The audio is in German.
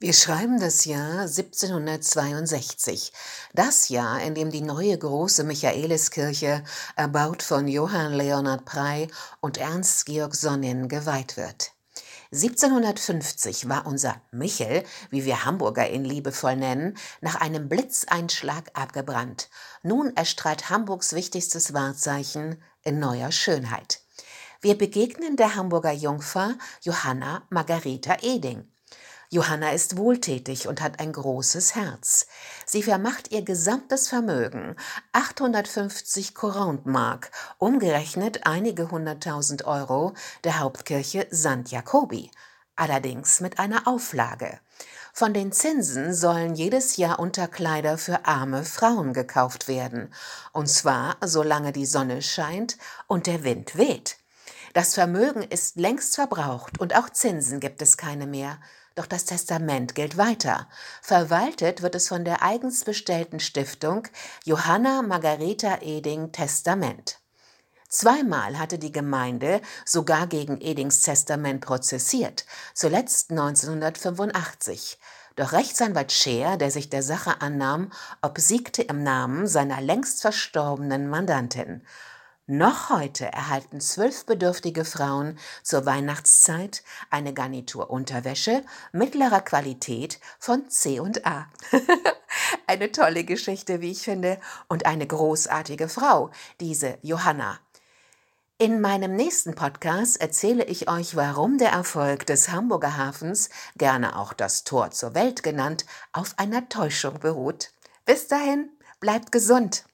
Wir schreiben das Jahr 1762, das Jahr, in dem die neue große Michaeliskirche, erbaut von Johann Leonhard Prey und Ernst Georg Sonnin, geweiht wird. 1750 war unser Michel, wie wir Hamburger ihn liebevoll nennen, nach einem Blitzeinschlag abgebrannt. Nun erstrahlt Hamburgs wichtigstes Wahrzeichen in neuer Schönheit. Wir begegnen der Hamburger Jungfer Johanna Margareta Eding. Johanna ist wohltätig und hat ein großes Herz. Sie vermacht ihr gesamtes Vermögen, 850 Courantmark, umgerechnet einige hunderttausend Euro, der Hauptkirche St. Jacobi, allerdings mit einer Auflage. Von den Zinsen sollen jedes Jahr Unterkleider für arme Frauen gekauft werden, und zwar solange die Sonne scheint und der Wind weht. Das Vermögen ist längst verbraucht und auch Zinsen gibt es keine mehr. Doch das Testament gilt weiter. Verwaltet wird es von der eigens bestellten Stiftung Johanna Margareta Eding Testament. Zweimal hatte die Gemeinde sogar gegen Edings Testament prozessiert, zuletzt 1985. Doch Rechtsanwalt Scheer, der sich der Sache annahm, obsiegte im Namen seiner längst verstorbenen Mandantin. Noch heute erhalten zwölf bedürftige Frauen zur Weihnachtszeit eine Garnitur Unterwäsche mittlerer Qualität von C&A. eine tolle Geschichte, wie ich finde, und eine großartige Frau, diese Johanna. In meinem nächsten Podcast erzähle ich euch, warum der Erfolg des Hamburger Hafens, gerne auch das Tor zur Welt genannt, auf einer Täuschung beruht. Bis dahin, bleibt gesund!